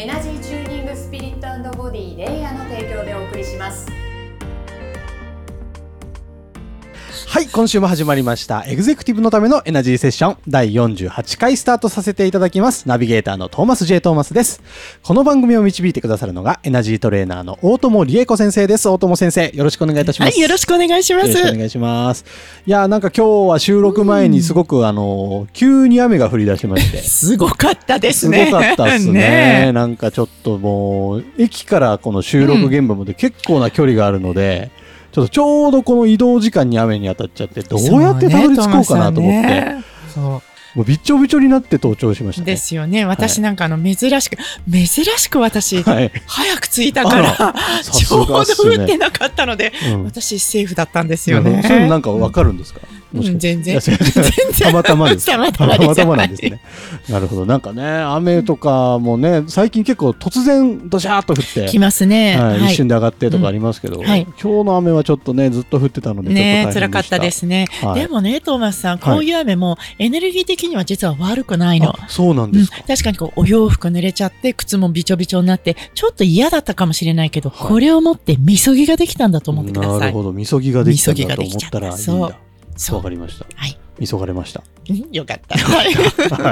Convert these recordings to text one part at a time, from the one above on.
エナジーチューニングスピリットボディレイヤーの提供でお送りします。はい、今週も始まりました。エグゼクティブのためのエナジーセッション第48回スタートさせていただきます。ナビゲーターのトーマス J. トーマスです。この番組を導いてくださるのがエナジートレーナーの大友理恵子先生です。大友先生、よろしくお願いいたします。はい、よろしくお願いします。よろしくお願いします。いやー、なんか今日は収録前にすごく、あの、急に雨が降り出しまして。すごかったですすごね。かったですね なんかちょっともう、駅からこの収録現場まで結構な距離があるので、ちょっとちょうどこの移動時間に雨に当たっちゃって、どうやってたどり着こうかなと思って、もうびっちょびちょになって登頂しましたう。ね。ですよね。私なんかあの、珍しく、珍しく私、はい。早く着いたから、さす ちょうど降ってなかったので、うん私セーフだったんですよね。そういうのなんかわかるんですか、もしかしう違う全然たまたまですかたまたまですたまたまなんですね。なるほど。なんかね、雨とかもね、最近結構突然ドシャーっと降って。来ますね。はい、はい一瞬で上がってとかありますけど、んはい今日の雨はちょっとね、ずっと降ってたので、ちょっと。ね辛かったですね。はいでもね、トーマスさん、はいこういう雨もエネルギー的には実は悪くないの。あそうなんうんですか。、確かにこうお洋服濡れちゃって靴もびちょびちょになってちょっと嫌だったかもしれないけど、はいこれをもってみそぎができたんだと思ってください。なるほど、みそぎができたんだと思ったらいいんだ。わかりました。はい。急がれました。う んよかった。はい。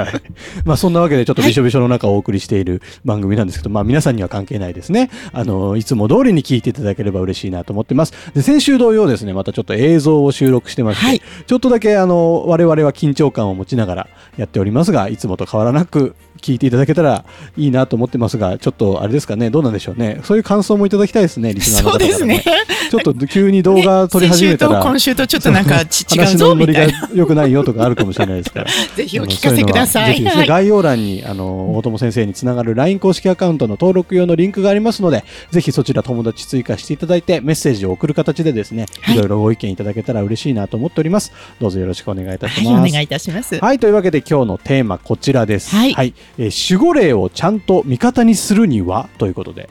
はい。まあそんなわけでちょっとびしょびしょの中をお送りしている番組なんですけど、まあ皆さんには関係ないですね。あの、いつも通りに聞いていただければ嬉しいなと思ってます。で、先週同様ですね、またちょっと映像を収録してまして、はいちょっとだけあの、我々は緊張感を持ちながらやっておりますが、いつもと変わらなく聞いていただけたらいいなと思ってますが、ちょっとあれですかね、どうなんでしょうね。そういう感想もいただきたいですね、リスナーの方から、そうですね。ちょっと急に動画撮り始めたら。先週と今週とちょっとなんか ち違うぞみたいな。ないよとかあるかもしれないですから。ぜひお聞かせください。ううのはぜひですね、はい。概要欄に、あの、大友先生につながる LINE 公式アカウントの登録用のリンクがありますので、ぜひそちら友達追加していただいて、メッセージを送る形でですね、はいいろいろご意見いただけたら嬉しいなと思っております。どうぞよろしくお願いいたしはい、ます。お願いいたします。はい、というわけで今日のテーマこちらです。はいえー守護霊をちゃんと味方にするには？ということで、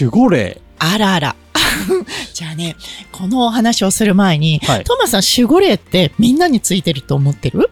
守護霊。あらあら。じゃあね、このお話をする前に、はい。トーマスさん、守護霊ってみんなについてると思ってる？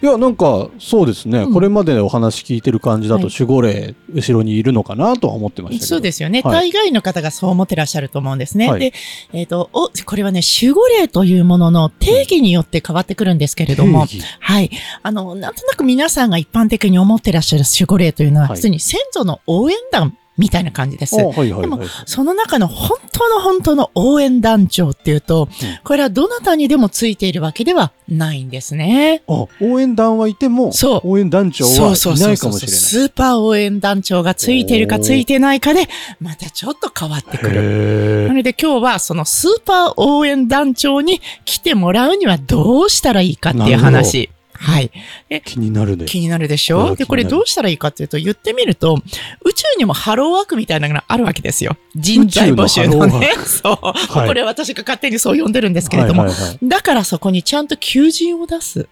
いや、なんか、そうですね、うん。これまでお話聞いてる感じだと、はい。守護霊、後ろにいるのかなとは思ってました。そうですよね。はい。大概の方がそう思ってらっしゃると思うんですね。はい。で、えっ、と、お、これはね、守護霊というものの定義によって変わってくるんですけれども、はい。あの、なんとなく皆さんが一般的に思ってらっしゃる守護霊というのは、はい。普通に先祖の応援団みたいな感じです。あはいはいはい、でもその中の本当の本当の応援団長っていうと、これはどなたにでもついているわけではないんですね。あ、応援団はいても、そう応援団長はいないかもしれない。スーパー応援団長がついているかついてないかで、またちょっと変わってくる。へなので今日はそのスーパー応援団長に来てもらうにはどうしたらいいかっていう話。はい。ー気になるね。気になるでしょ？で、これどうしたらいいかっていうと、言ってみると、宇宙にもハローワークみたいなのがあるわけですよ。人材募集のね。そう。いこれ私が勝手にそう呼んでるんですけれども。はいはいはいだからそこにちゃんと求人を出す。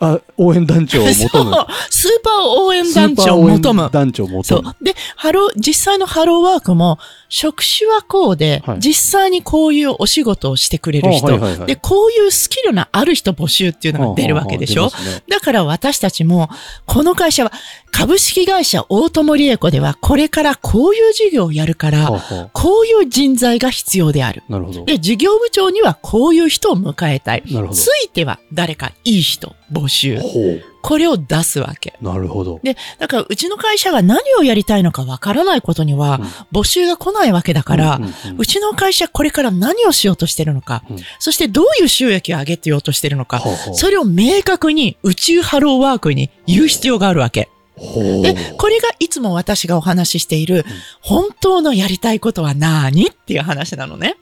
あ、応援団長を そう求む。。スーパー応援団長をパー応援求む。団長を求そうむ。。で、ハロー、実際のハローワークも、職種はこうで、はい実際にこういうお仕事をしてくれる人、あはいはいはいで、こういうスキルのある人募集っていうのが出るわけでしょ？はあはあねだから私たちも、この会社は、株式会社大友理恵子では、これからこういう事業をやるから、はあはこういう人材が必要である。あなるほど。で、事業部長にはこういう人を迎えたい。ついては誰かいい人募集。ほう。これを出すわけ。なるほど。で、だからうちの会社が何をやりたいのかわからないことには、募集が来ないわけだから、うちの会社これから何をしようとしてるのか、うんそしてどういう収益を上げてようとしてるのか、ほうほうそれを明確に宇宙ハローワークに言う必要があるわけ。で、これがいつも私がお話ししている、本当のやりたいことは何？っていう話なのね。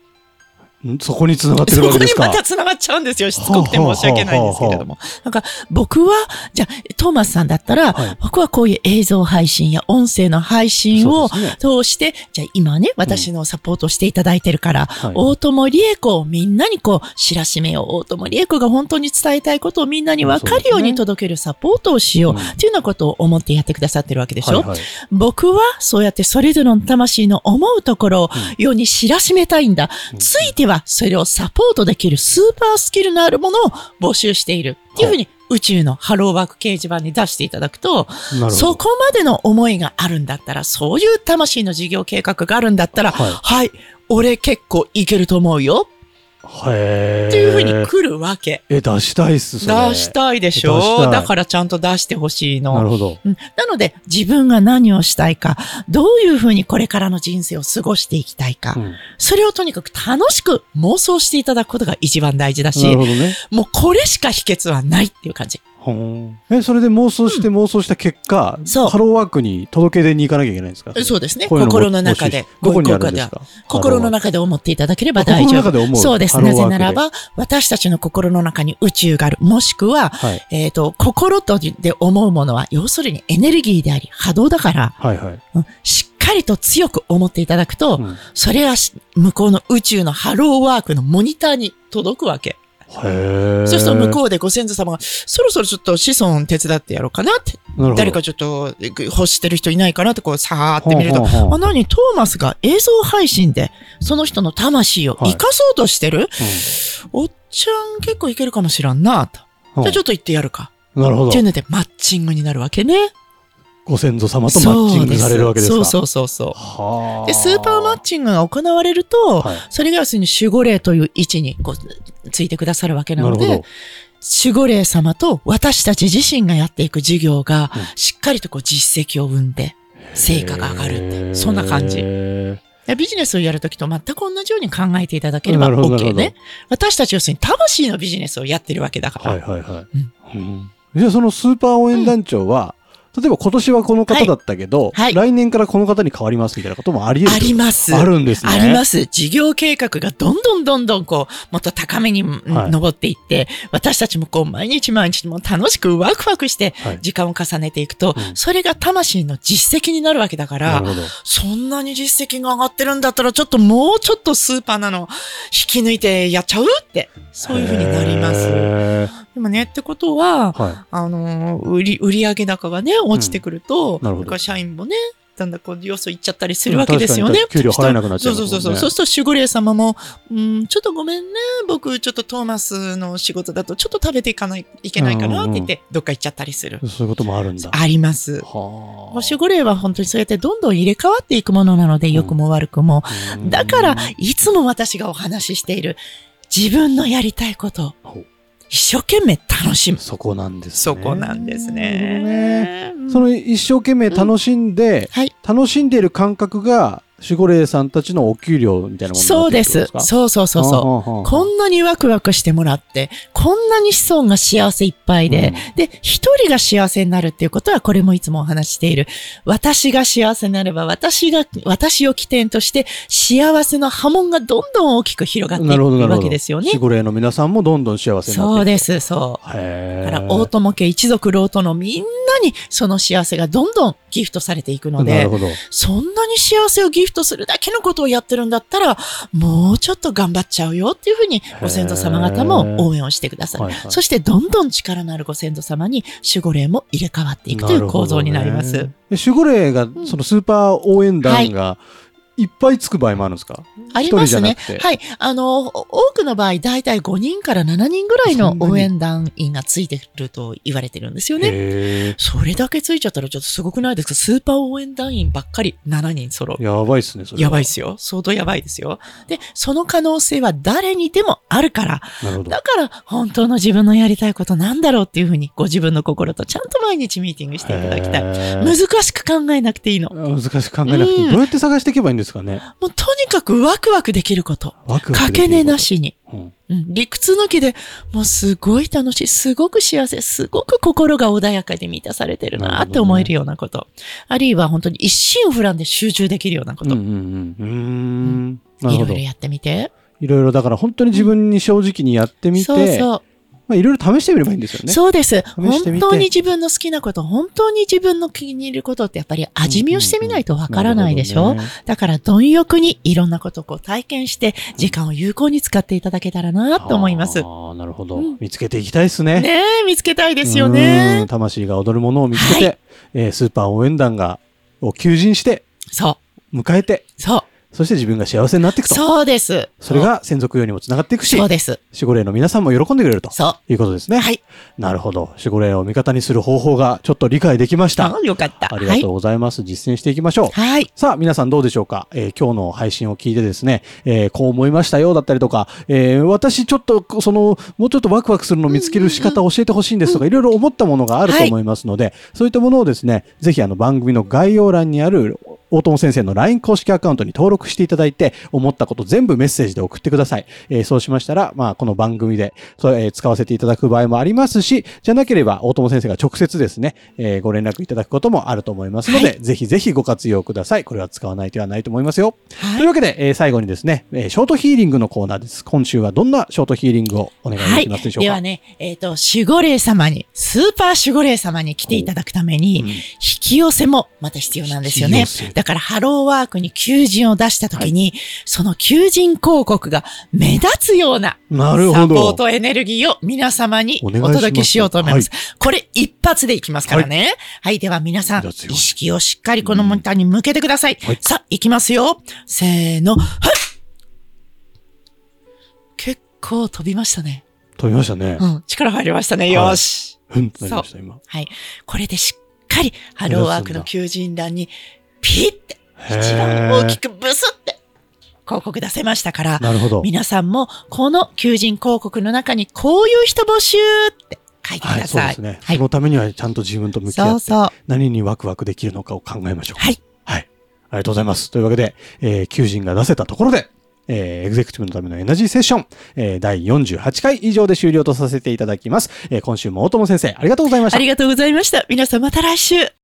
んそこに繋がってるわけですか？また繋がっちゃうんですよ。しつこくて申し訳ないんですけれども。なんか僕は、じゃあ、トーマスさんだったら、はい僕はこういう映像配信や音声の配信を通して、じゃあ今ね、私のサポートをしていただいてるから、はい大友理恵子をみんなにこう、知らしめよう。大友理恵子が本当に伝えたいことをみんなに分かるように届けるサポートをしよう。うんっていうようなことを思ってやってくださってるわけでしょ、はいはい僕はそうやってそれぞれの魂の思うところを世に知らしめたいんだ。うんついてはそれをサポートできるスーパースキルのあるものを募集している。っていうふうに宇宙のハローワーク掲示板に出していただくと。そこまでの思いがあるんだったら、そういう魂の事業計画があるんだったら、はいはい、俺結構いけると思うよ。へーっていうふうに来るわけ。え、出したいっす。出したいでしょ？だからちゃんと出してほしいの。なるほど。うんなので、自分が何をしたいか、どういうふうにこれからの人生を過ごしていきたいか、うんそれをとにかく楽しく妄想していただくことが一番大事だなしね。もうこれしか秘訣はないっていう感じ。ほーんえ、それで妄想して妄想した結果、そうハローワークに届け出に行かなきゃいけないんですか？そうですね。心の中で。どこにあるんですか？心の中で思っていただければ大丈夫。心の中で思うそうです。なぜならば、私たちの心の中に宇宙がある。もしくは、はい。えっ、と、心とで思うものは、要するにエネルギーであり、波動だから、はいはい。うんしっかりと強く思っていただくと、うんそれがし向こうの宇宙のハローワークのモニターに届くわけ。そうすると向こうでご先祖様が、そろそろちょっと子孫手伝ってやろうかなって、誰かちょっとえ欲してる人いないかなってこう、さーって見ると、ほうほうほうあ、何？トーマスが映像配信で、その人の魂を生かそうとしてる、おっちゃん結構いけるかもしらんなと。うんじゃあちょっと行ってやるか。なるほど。っていう。ので、マッチングになるわけね。ご先祖様とマッチングされるわけですか？そうそうそうそう。はあ。で、スーパーマッチングが行われると、はいそれが要するに守護霊という位置にこうついてくださるわけなので。守護霊様と私たち自身がやっていく事業がうん、しっかりとこう実績を生んで、成果が上がるってそんな感じ。でビジネスをやるときと全く同じように考えていただければ OK どね。私たち要するに魂のビジネスをやってるわけだから。はいはいはい。うんじゃあそのスーパー応援団長は、例えば今年はこの方だったけど、はいはい来年からこの方に変わりますみたいなこともあり得る。あります。あるんですね。。ありますす。事業計画がどんどんどんどんこう、もっと高めに登っていって、私たちもこう、毎日毎日もう楽しくワクワクしてはい、時間を重ねていくと、うんそれが魂の実績になるわけだから。そんなに実績が上がってるんだったら、ちょっともうちょっとスーパーなの引き抜いてやっちゃうって、そういうふうになります。へでもね、ってことは、ーはあのー売り、売上高がね、落ちてくると、なるほどだから社員もね、だんだんこう、よそ行っちゃったりするわけですよね給料払えなくなっちゃいますもんねそうそうそう。そうすると守護霊様も、うん、ちょっとごめんね、僕、ちょっとトーマスの仕事だと、ちょっと食べていかない、いけないかなって言って、どっか行っちゃったりする。い。そういうこともあるんだ。あります。は守護霊は本当にそうやってどんどん入れ替わっていくものなので、良くも悪くも。あ。だから、いつも私がお話ししている、自分のやりたいこと一生懸命楽しむ。そこなんですね。そこなんですね。ね。その一生懸命楽しんで、はい。楽しんでいる感覚が守護霊さんたちのお給料みたいなものそうです。そうそうそうそう。うこんなにワクワクしてもらって、こんなに子孫が幸せいっぱいで、で、一人が幸せになるっていうことは、これもいつもお話ししている。私が幸せになれば、私が、私を起点として、幸せの波紋がどんどん大きく広がっていくわ。けですよね守。護霊の皆さんもどんどん幸せになっていくそうで。す、そう。だから、大友家一族老とのみんなに、その幸せがどんどんギフトされていくので。そんなに幸せをギフトするだけのことをやってるんだったら、もうちょっと頑張っちゃうよっていうふうに、ご先祖様方も応援をしてくださる。はいはい。そして、どんどん力のあるご先祖様に守護霊も入れ替わっていくという構造になります。ね。で守護霊が、そのスーパー応援団が、いっぱいつく場合もあるんですか？ありますね。はい。あの、お多くの場合、だいたい5人から7人ぐらいの応援団員がついてると言われてるんですよね。へそれだけついちゃったらちょっとすごくないですか？スーパー応援団員ばっかり7人揃うー。。やばいっすね、それは。やばいっすよ。相当やばいですよ。で、その可能性は誰にでもあるから。だから本当の自分のやりたいことなんだろうっていうふうにご自分の心とちゃんと毎日ミーティングしていただきたい。難しく考えなくていいの。難しく考えなくていい。うんどうやって探していけばいいんですかねもうとにかくワクワクできること。ワクワクかけねなしに。うんうん、理屈抜きで、もうすごい楽しい、すごく幸せ、すごく心が穏やかで満たされてるなって思えるようなこと。あるいは本当に一心不乱で集中できるようなこと。うんうんうん。うーん。いろいろやってみて。いろいろだから本当に自分に正直にやってみて、そうそう。まあいろいろ試してみればいいんですよね。そうです。本当に自分の好きなこと、本当に自分の気に入ることってやっぱり味見をしてみないとわからないでしょ、なるほどねだから貪欲にいろんなことをこう体験して、時間を有効に使っていただけたらなと思います。ああ、なるほど、うん見つけていきたいですね。ねえ、見つけたいですようんね。魂が踊るものを見つけて、はえースーパー応援団が、を求人して、そう、迎えて、そう、そして自分が幸せになっていくと。そうです。それが専属用にもつながっていくしそう、です。守護霊の皆さんも喜んでくれるとそいうことですね。う。はい。なるほど。守護霊を味方にする方法がちょっと理解できました。あよかった。ありがとうございます。実践していきましょう。はい。はい。さあ、皆さんどうでしょうか、えー今日の配信を聞いてですね、えーこう思いましたよだったりとか、えー私ちょっと、その、もうちょっとワクワクするのを見つける仕方を教えてほしいんですとか、いろいろ思ったものがあると思いますので、そういったものをですね、ぜひあの番組の概要欄にある大友先生の LINE 公式アカウントに登録していただいて、思ったこと全部メッセージで送ってください。えーそうしましたら、まあ、この番組で、えー使わせていただく場合もありますし、じゃなければ大友先生が直接ですね、えーご連絡いただくこともあると思いますので、はいぜひぜひご活用ください。これは使わない手はないと思いますよ。はいというわけで、えー最後にですね、えーショートヒーリングのコーナーです。今週はどんなショートヒーリングをお願いできますでしょうか、ではね、えっ、と、守護霊様に、スーパー守護霊様に来ていただくために、うん引き寄せもまた必要なんですよね。だからハローワークに求人を出したときに、その求人広告が目立つようななるほサポーど。トエネルギーを皆様にお届けしようと思います。これ一発でいきますからね。はい、では皆さん、意識をしっかりこのモニターに向けてください。はいさあ、いきますよ。せーの。はい結構飛びましたね。飛びましたねう。ん、力入りましたね。はいよし。ふんとなりました、今。はい。これでしっかりハローワークの求人欄にピッて一番大きくブスって広告出せましたから、なるほど。皆さんもこの求人広告の中にこういう人募集って書いてくはい、そうださい。ですね。はいそのためにはちゃんと自分と向き合って、そうそう。何にワクワクできるのかを考えましょう。はい。はい。ありがとうございます。というわけで、えー、求人が出せたところで、えーエグゼクティブのためのエナジーセッション、えー第48回以上で終了とさせていただきます。えー今週も大友先生、ありがとうございましたあ。りがとうございました。皆さんまた来週。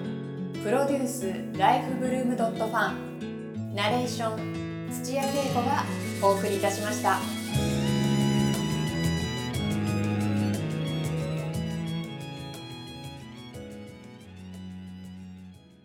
プロデュースライフブルームドットファンナレーション土屋恵子がお送りいたしました。